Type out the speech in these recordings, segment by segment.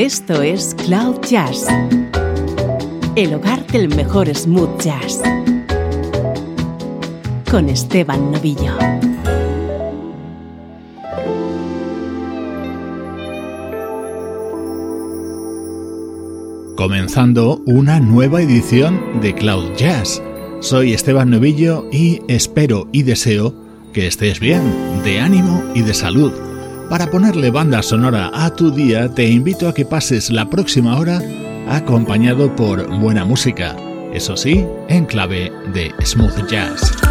Esto es Cloud Jazz, el hogar del mejor smooth jazz, con Esteban Novillo. Comenzando una nueva edición de Cloud Jazz. Soy Esteban Novillo y espero y deseo que estés bien, de ánimo y de salud para ponerle banda sonora a tu día, te invito a que pases la próxima hora acompañado por buena música, eso sí, en clave de smooth jazz.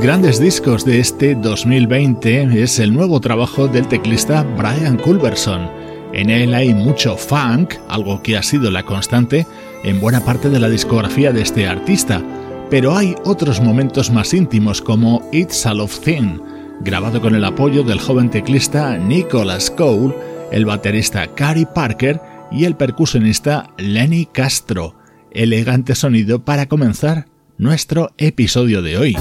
Grandes discos de este 2020 es el nuevo trabajo del teclista Brian Culberson. En él hay mucho funk, algo que ha sido la constante en buena parte de la discografía de este artista, pero hay otros momentos más íntimos como It's a Love Thing, grabado con el apoyo del joven teclista Nicholas Cole, el baterista Cary Parker y el percusionista Lenny Castro. Elegante sonido para comenzar nuestro episodio de hoy.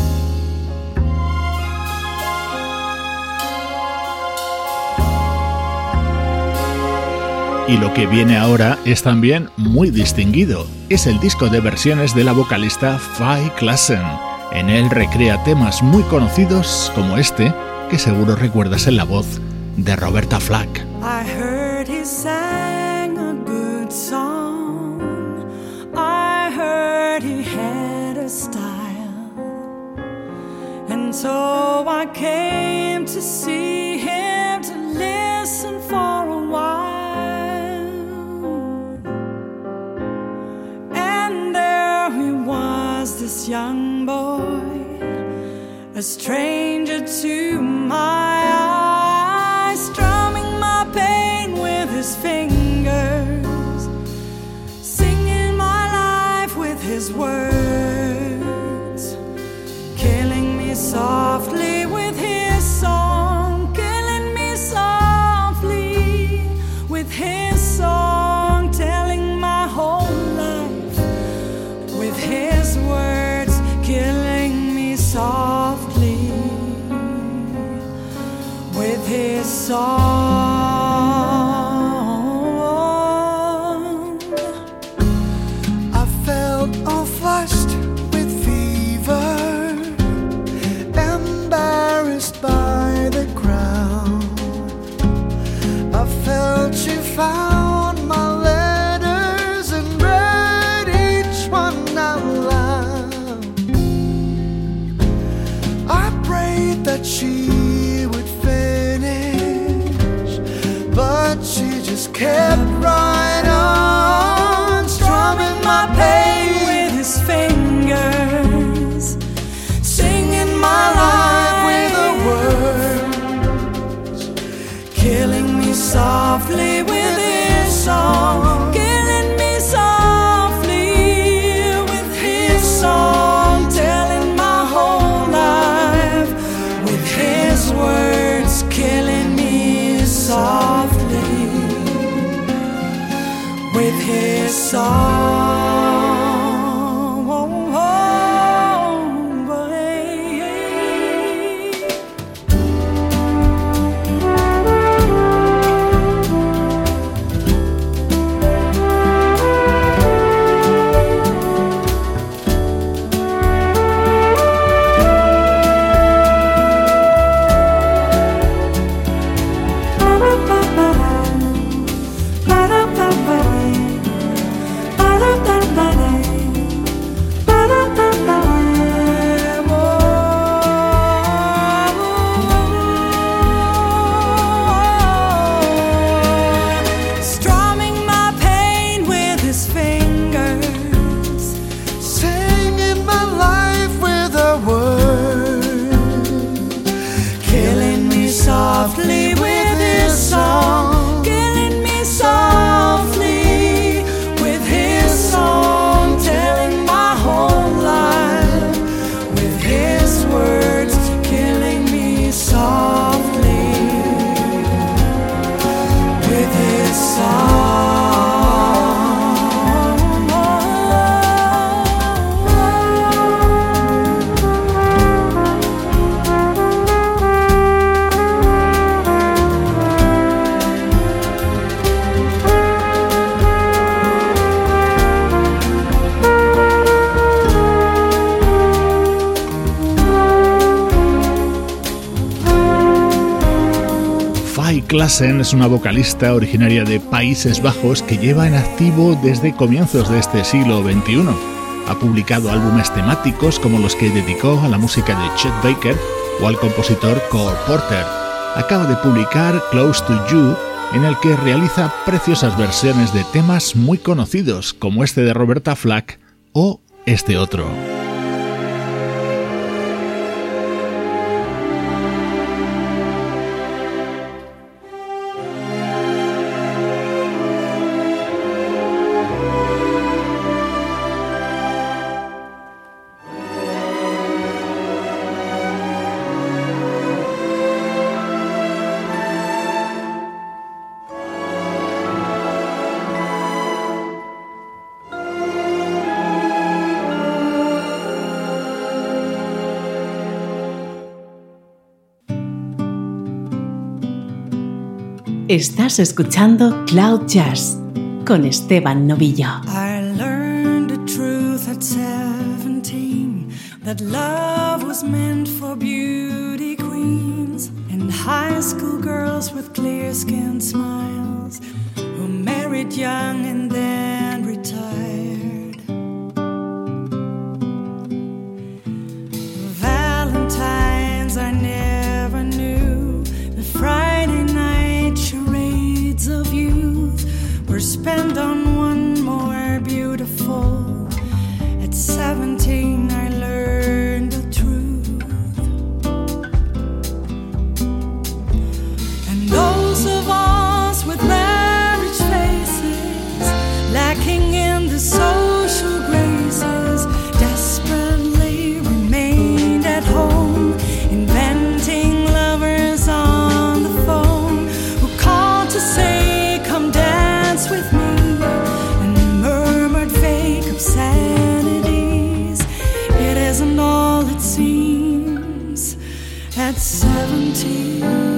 Y lo que viene ahora es también muy distinguido. Es el disco de versiones de la vocalista Faye Klassen. En él recrea temas muy conocidos como este, que seguro recuerdas en la voz de Roberta Flack. And so I came to see him to listen for this young boy, a stranger to my Klassen es una vocalista originaria de Países Bajos que lleva en activo desde comienzos de este siglo XXI. Ha publicado álbumes temáticos como los que dedicó a la música de Chet Baker o al compositor Cole Porter. Acaba de publicar Close to You, en el que realiza preciosas versiones de temas muy conocidos como este de Roberta Flack o este otro. Estás escuchando Cloud Jazz con Esteban Novillo. I learned the truth at 17 that love was meant for beauty queens and high school girls with clear skinned smiles who married young and 曾经。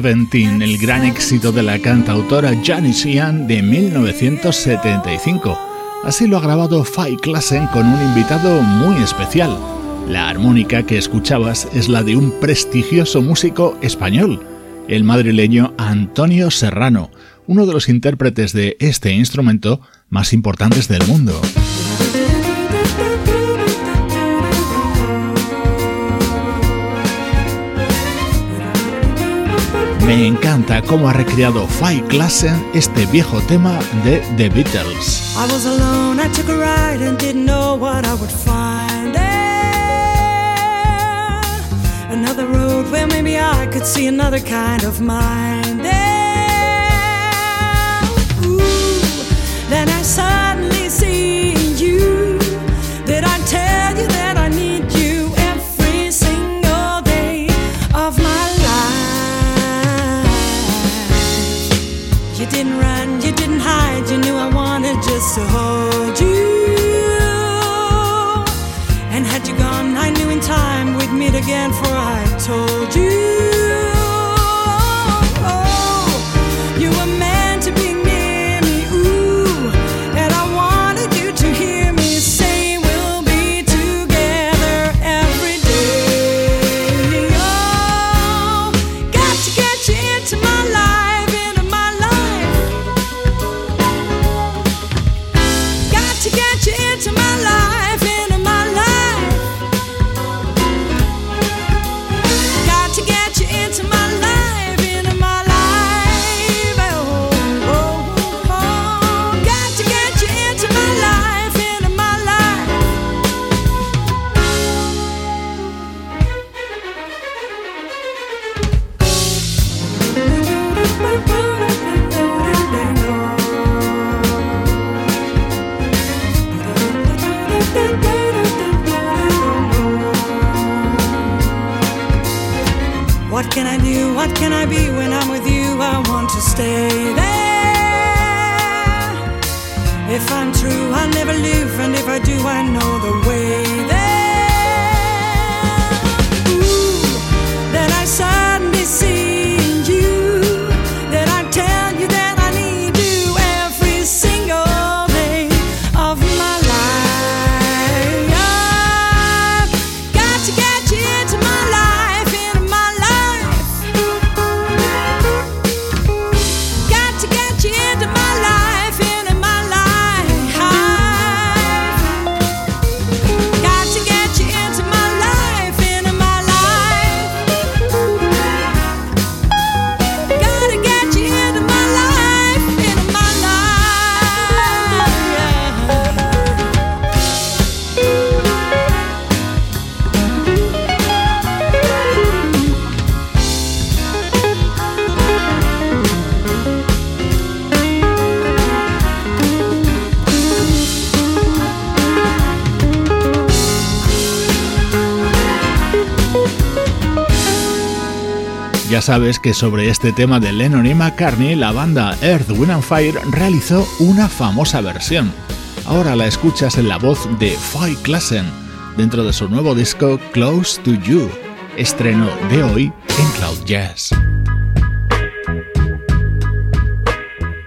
17, el gran éxito de la cantautora Janis Ian de 1975. Así lo ha grabado Fay Klassen con un invitado muy especial. La armónica que escuchabas es la de un prestigioso músico español, el madrileño Antonio Serrano, uno de los intérpretes de este instrumento más importantes del mundo. Me encanta cómo ha recreado Five Klassen este viejo tema de The Beatles. I was alone, I took a ride and didn't know what I would find. There. Another road where maybe I could see another kind of mind. There. hold you. And had you gone, I knew in time we'd meet again, for I told you. sabes que sobre este tema de Lennon y McCartney, la banda Earth, Wind and Fire realizó una famosa versión. Ahora la escuchas en la voz de Foy Klassen, dentro de su nuevo disco Close to You, estreno de hoy en Cloud Jazz.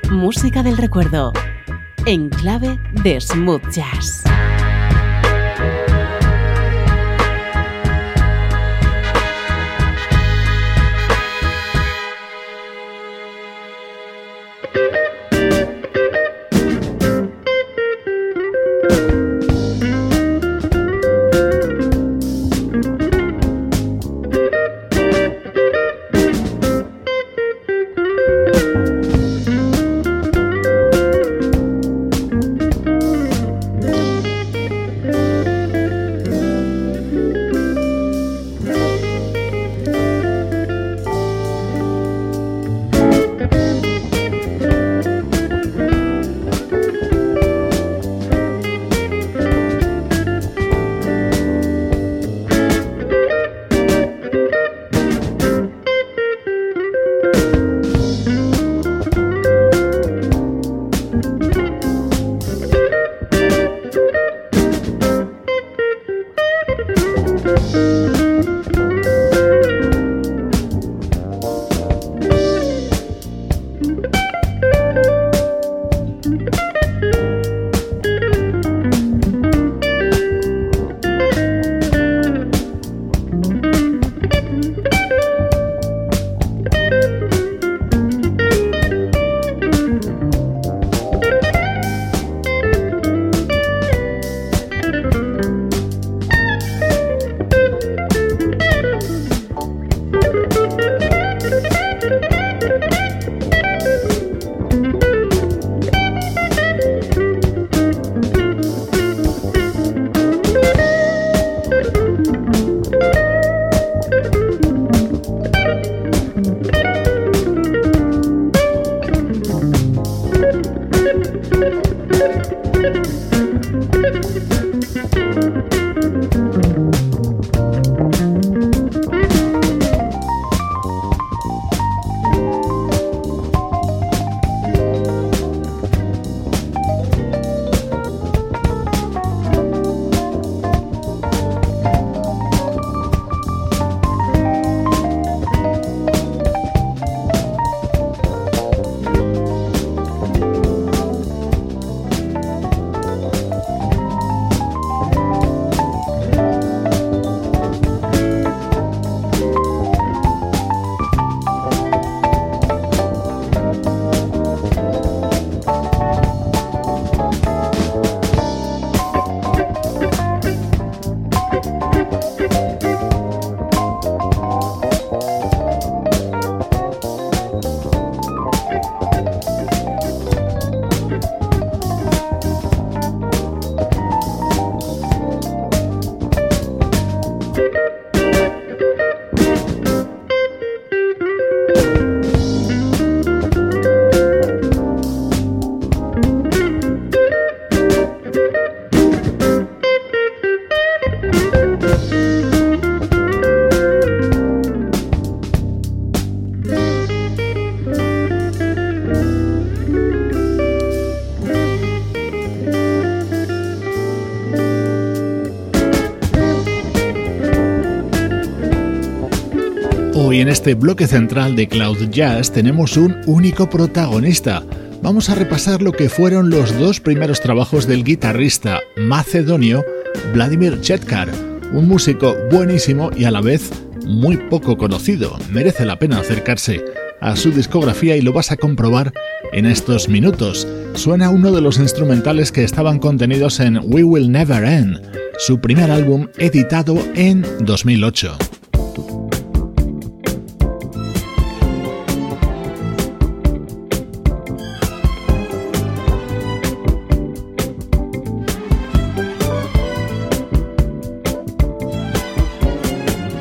Música del recuerdo, en clave de smooth jazz. Este bloque central de Cloud Jazz tenemos un único protagonista. Vamos a repasar lo que fueron los dos primeros trabajos del guitarrista macedonio Vladimir Chetkar, un músico buenísimo y a la vez muy poco conocido. Merece la pena acercarse a su discografía y lo vas a comprobar en estos minutos. Suena uno de los instrumentales que estaban contenidos en We Will Never End, su primer álbum editado en 2008.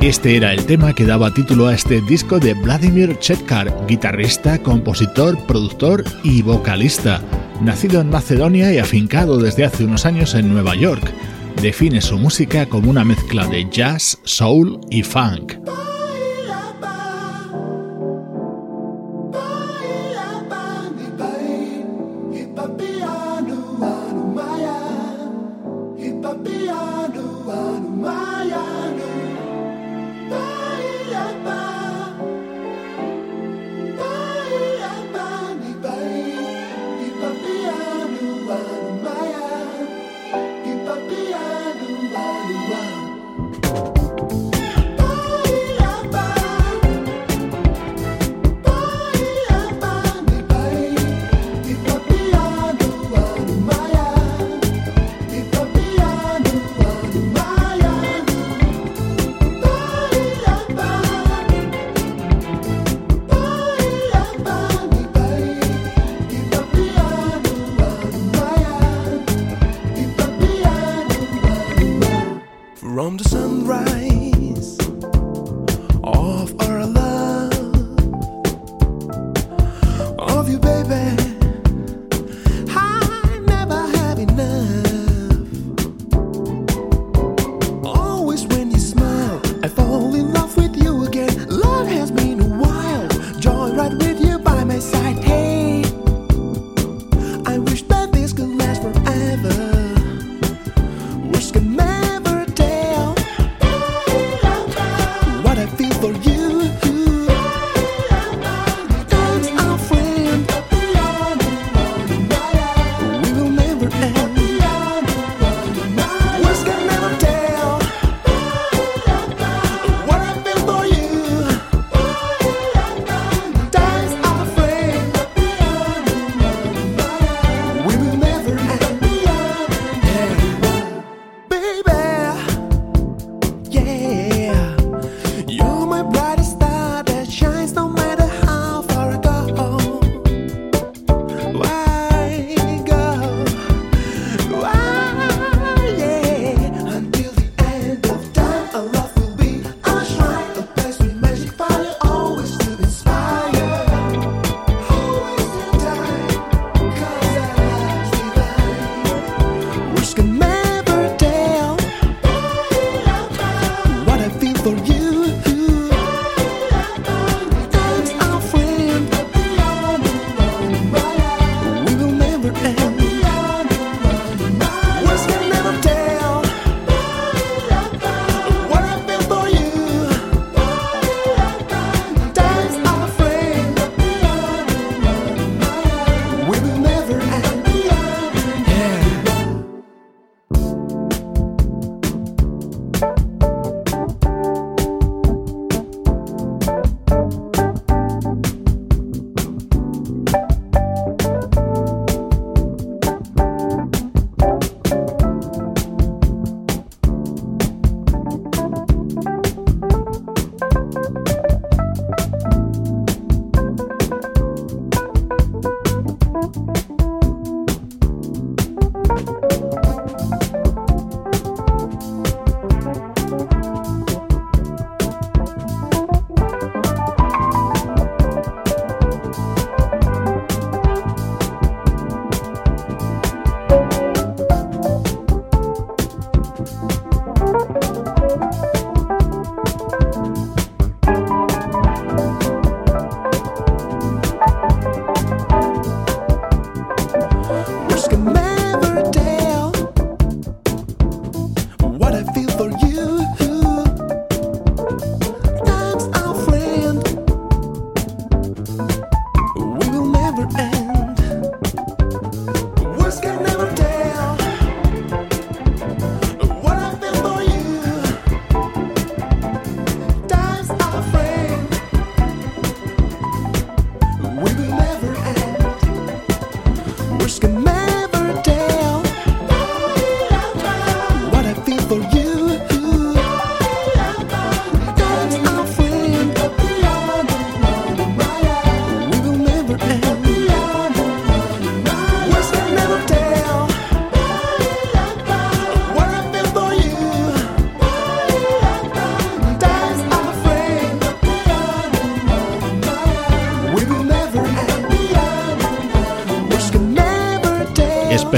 Este era el tema que daba título a este disco de Vladimir Chetkar, guitarrista, compositor, productor y vocalista. Nacido en Macedonia y afincado desde hace unos años en Nueva York, define su música como una mezcla de jazz, soul y funk.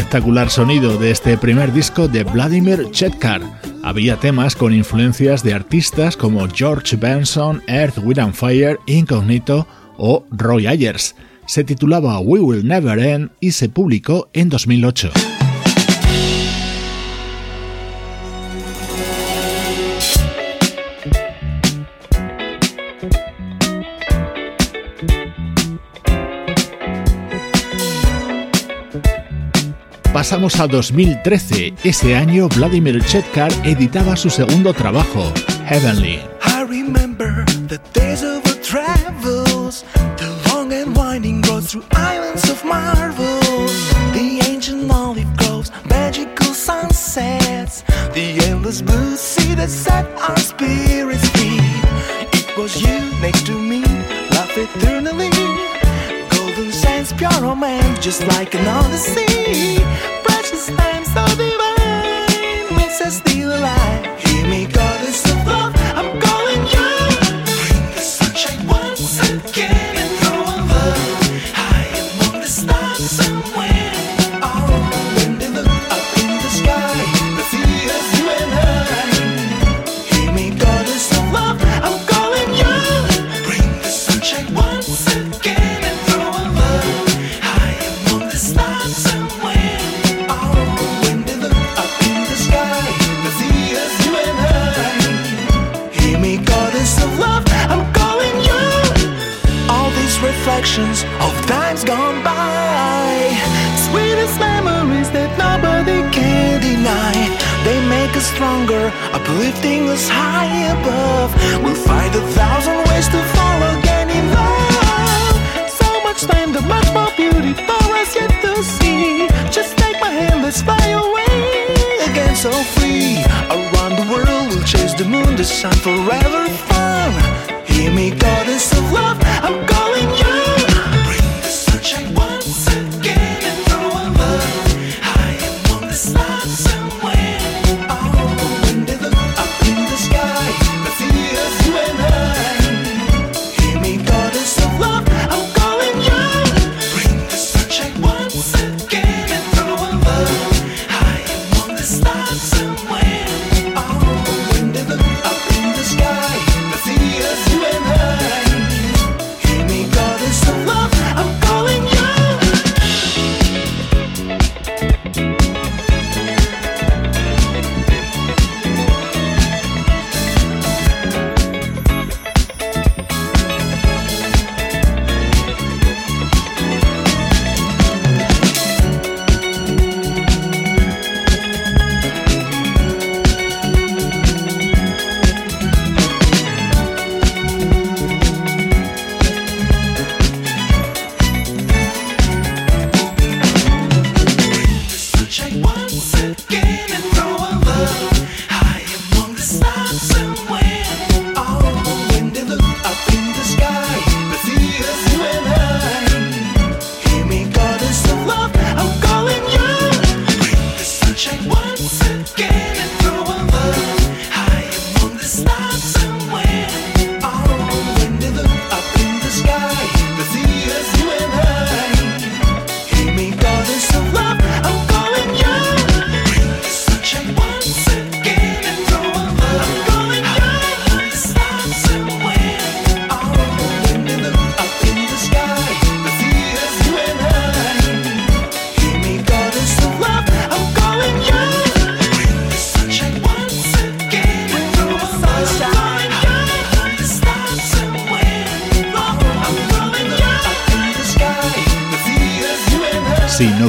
espectacular sonido de este primer disco de Vladimir Chetkar. Había temas con influencias de artistas como George Benson, Earth, Wind and Fire, Incognito o Roy Ayers. Se titulaba We Will Never End y se publicó en 2008. pasamos a 2013. Ese año Vladimir Chetkar editaba su segundo trabajo, Heavenly. I remember the days of our travels, the long and winding road through islands of marvels, the ancient olive groves, magical sunsets, the endless blue sea that set our spirits free. It was you next to me, love eternally. golden sands, pure romance, just like an odyssey. away. Again so free. Around the world we'll chase the moon, the sun forever fun Hear me goddess of love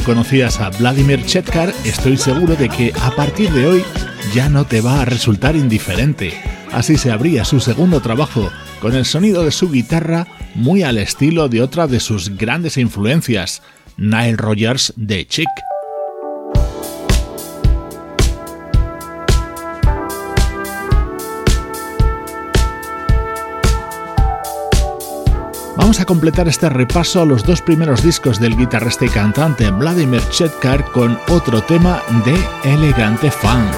conocías a Vladimir Chetkar, estoy seguro de que a partir de hoy ya no te va a resultar indiferente. Así se abría su segundo trabajo, con el sonido de su guitarra muy al estilo de otra de sus grandes influencias, Nile Rogers de Chick. Vamos a completar este repaso a los dos primeros discos del guitarrista y cantante Vladimir Chetkar con otro tema de elegante funk.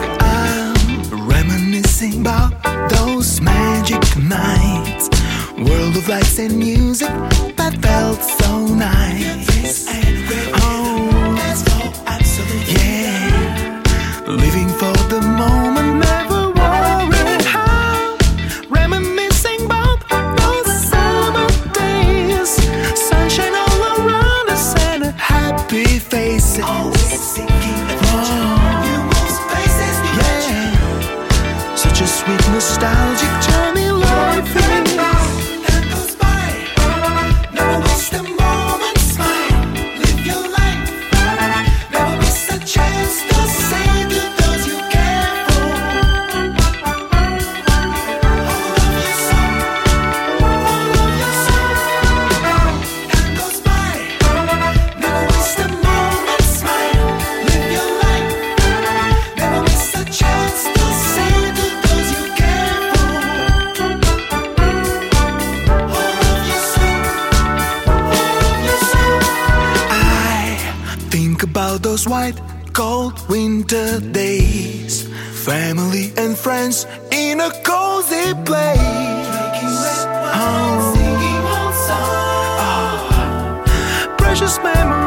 Winter days. Family and friends in a cozy place. Oh. Oh. Precious memories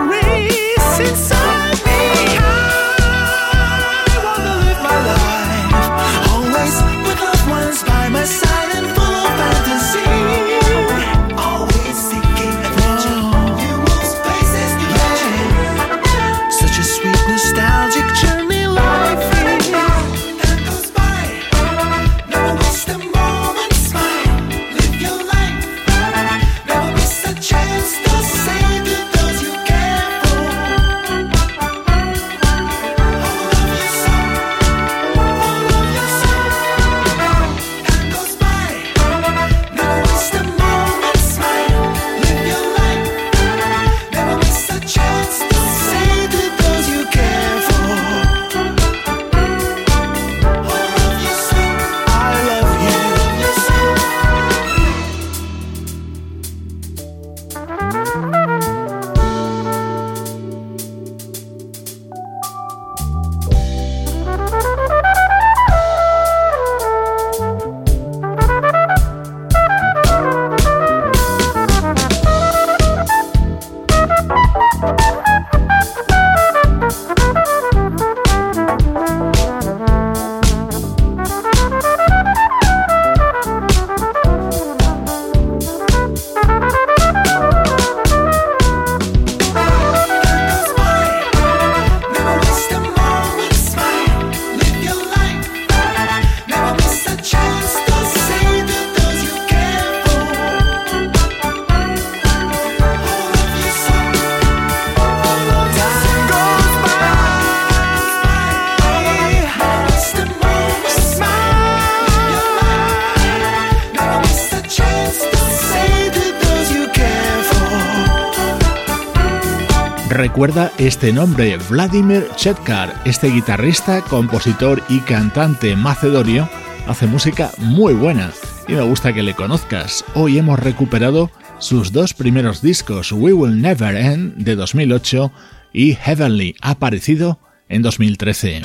Recuerda este nombre, Vladimir Chetkar, este guitarrista, compositor y cantante macedonio, hace música muy buena y me gusta que le conozcas. Hoy hemos recuperado sus dos primeros discos, We Will Never End de 2008 y Heavenly, aparecido en 2013.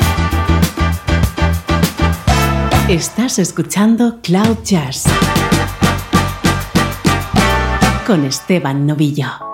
Estás escuchando Cloud Jazz con Esteban Novillo.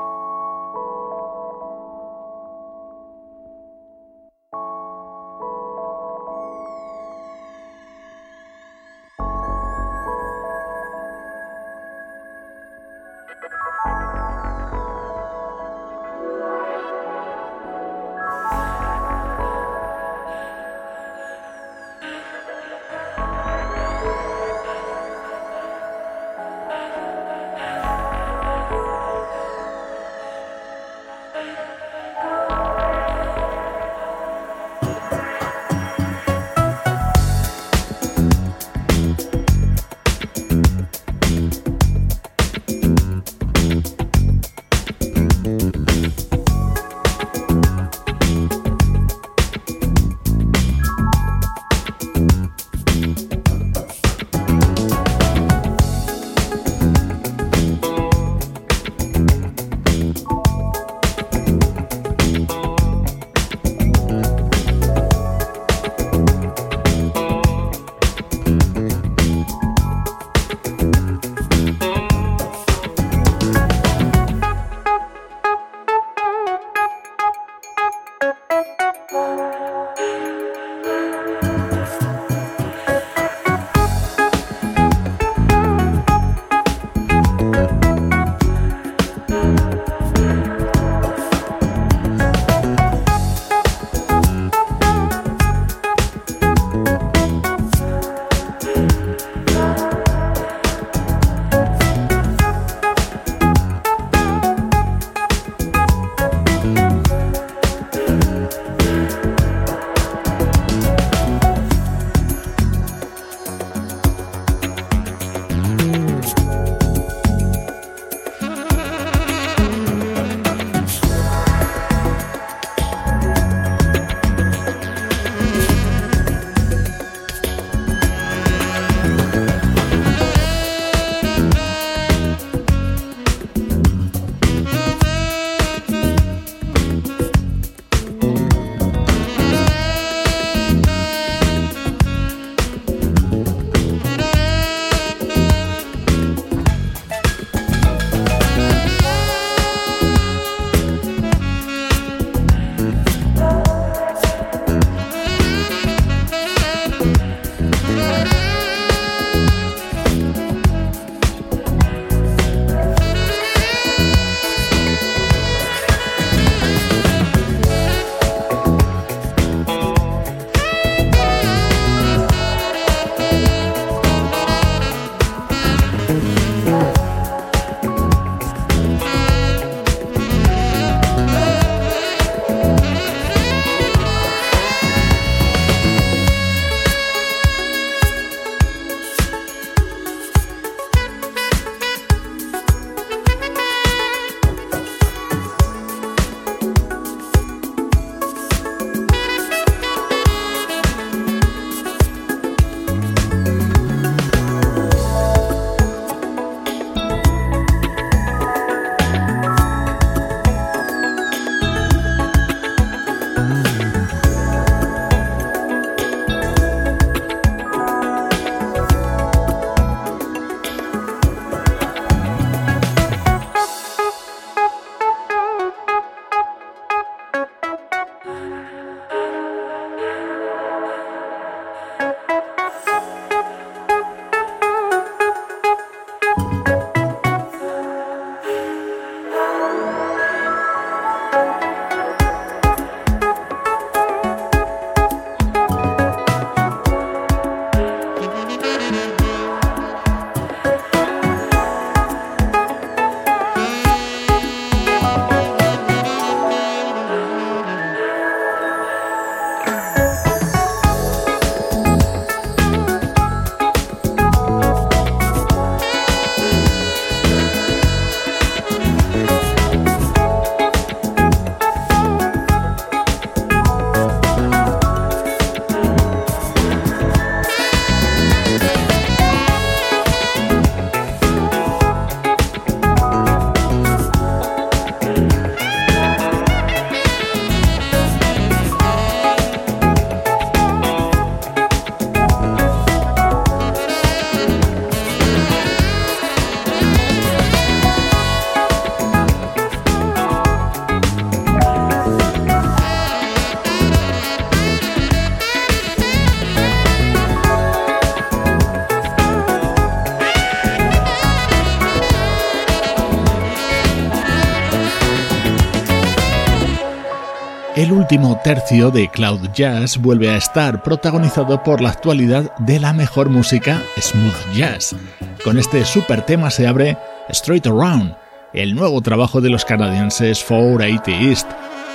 Último tercio de Cloud Jazz vuelve a estar protagonizado por la actualidad de la mejor música smooth jazz. Con este super tema se abre Straight Around, el nuevo trabajo de los canadienses 480 East,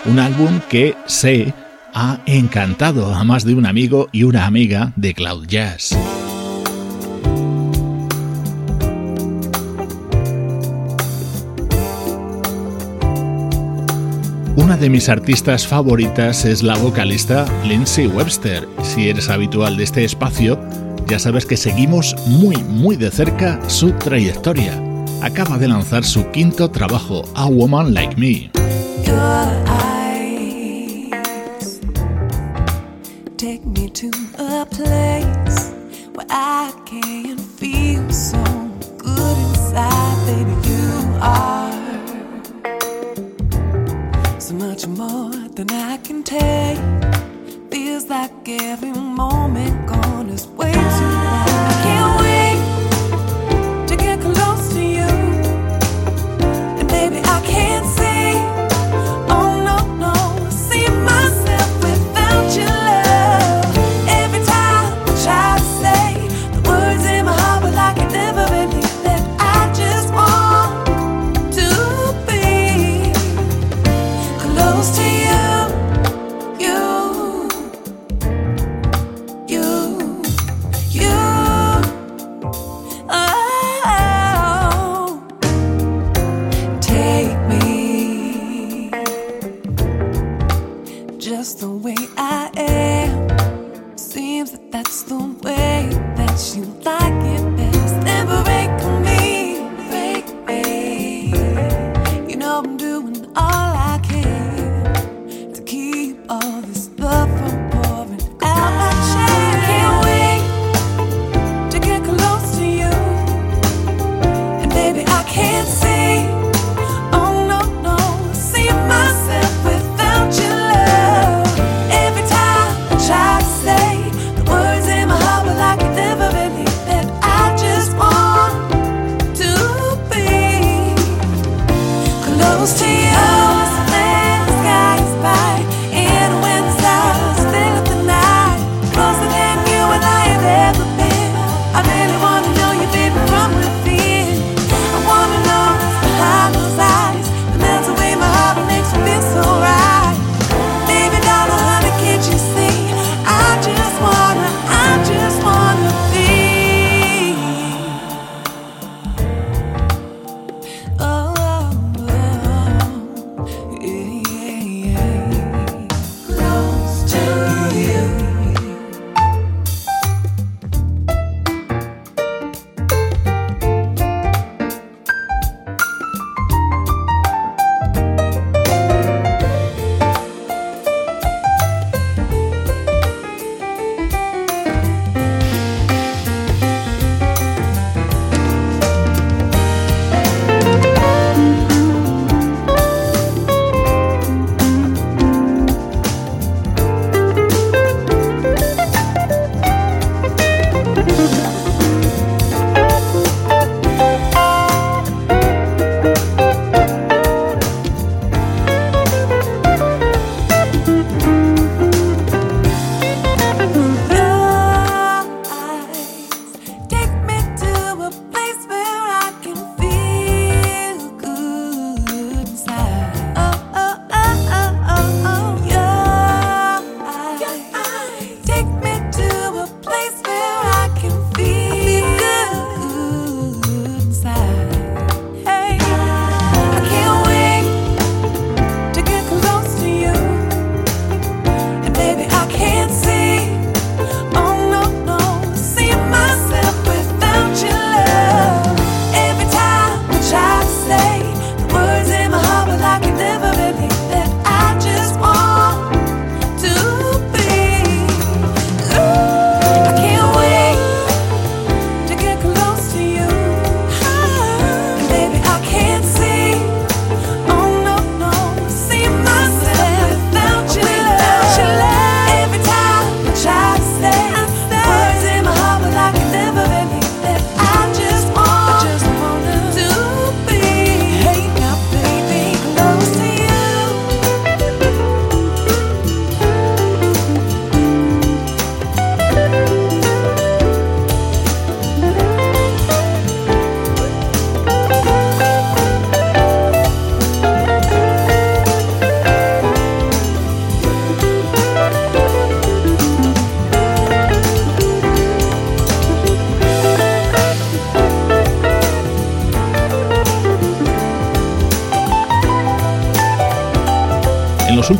un álbum que se ha encantado a más de un amigo y una amiga de Cloud Jazz. De mis artistas favoritas es la vocalista Lindsay Webster. Si eres habitual de este espacio, ya sabes que seguimos muy muy de cerca su trayectoria. Acaba de lanzar su quinto trabajo, A Woman Like Me. than I can take. Feels like every moment gone is wasted.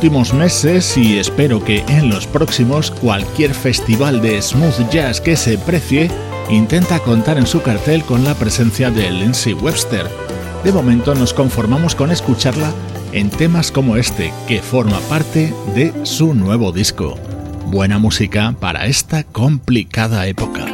Últimos meses y espero que en los próximos cualquier festival de smooth jazz que se precie intenta contar en su cartel con la presencia de Lindsay Webster. De momento nos conformamos con escucharla en temas como este, que forma parte de su nuevo disco. Buena música para esta complicada época.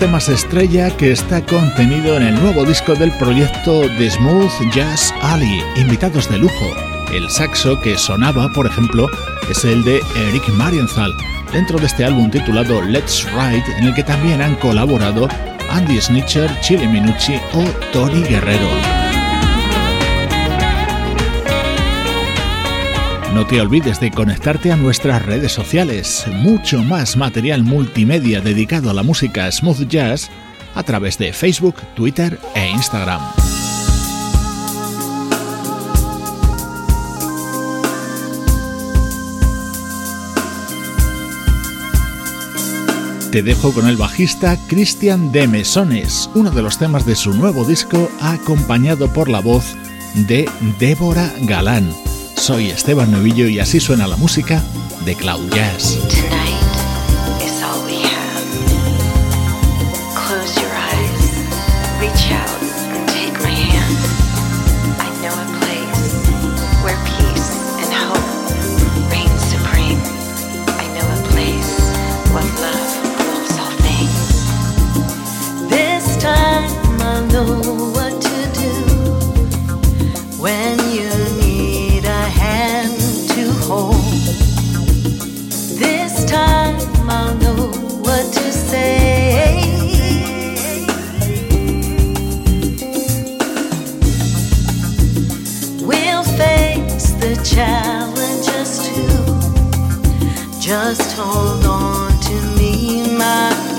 Temas estrella que está contenido en el nuevo disco del proyecto The Smooth Jazz Alley, invitados de lujo. El saxo que sonaba, por ejemplo, es el de Eric Marienthal, dentro de este álbum titulado Let's Ride, en el que también han colaborado Andy Snitcher, Chile Minucci o Tony Guerrero. No te olvides de conectarte a nuestras redes sociales, mucho más material multimedia dedicado a la música smooth jazz a través de Facebook, Twitter e Instagram. Te dejo con el bajista Christian de Mesones, uno de los temas de su nuevo disco acompañado por la voz de Débora Galán. Soy Esteban Novillo y así suena la música de Cloud Jazz. Challenges to. Just hold on to me, my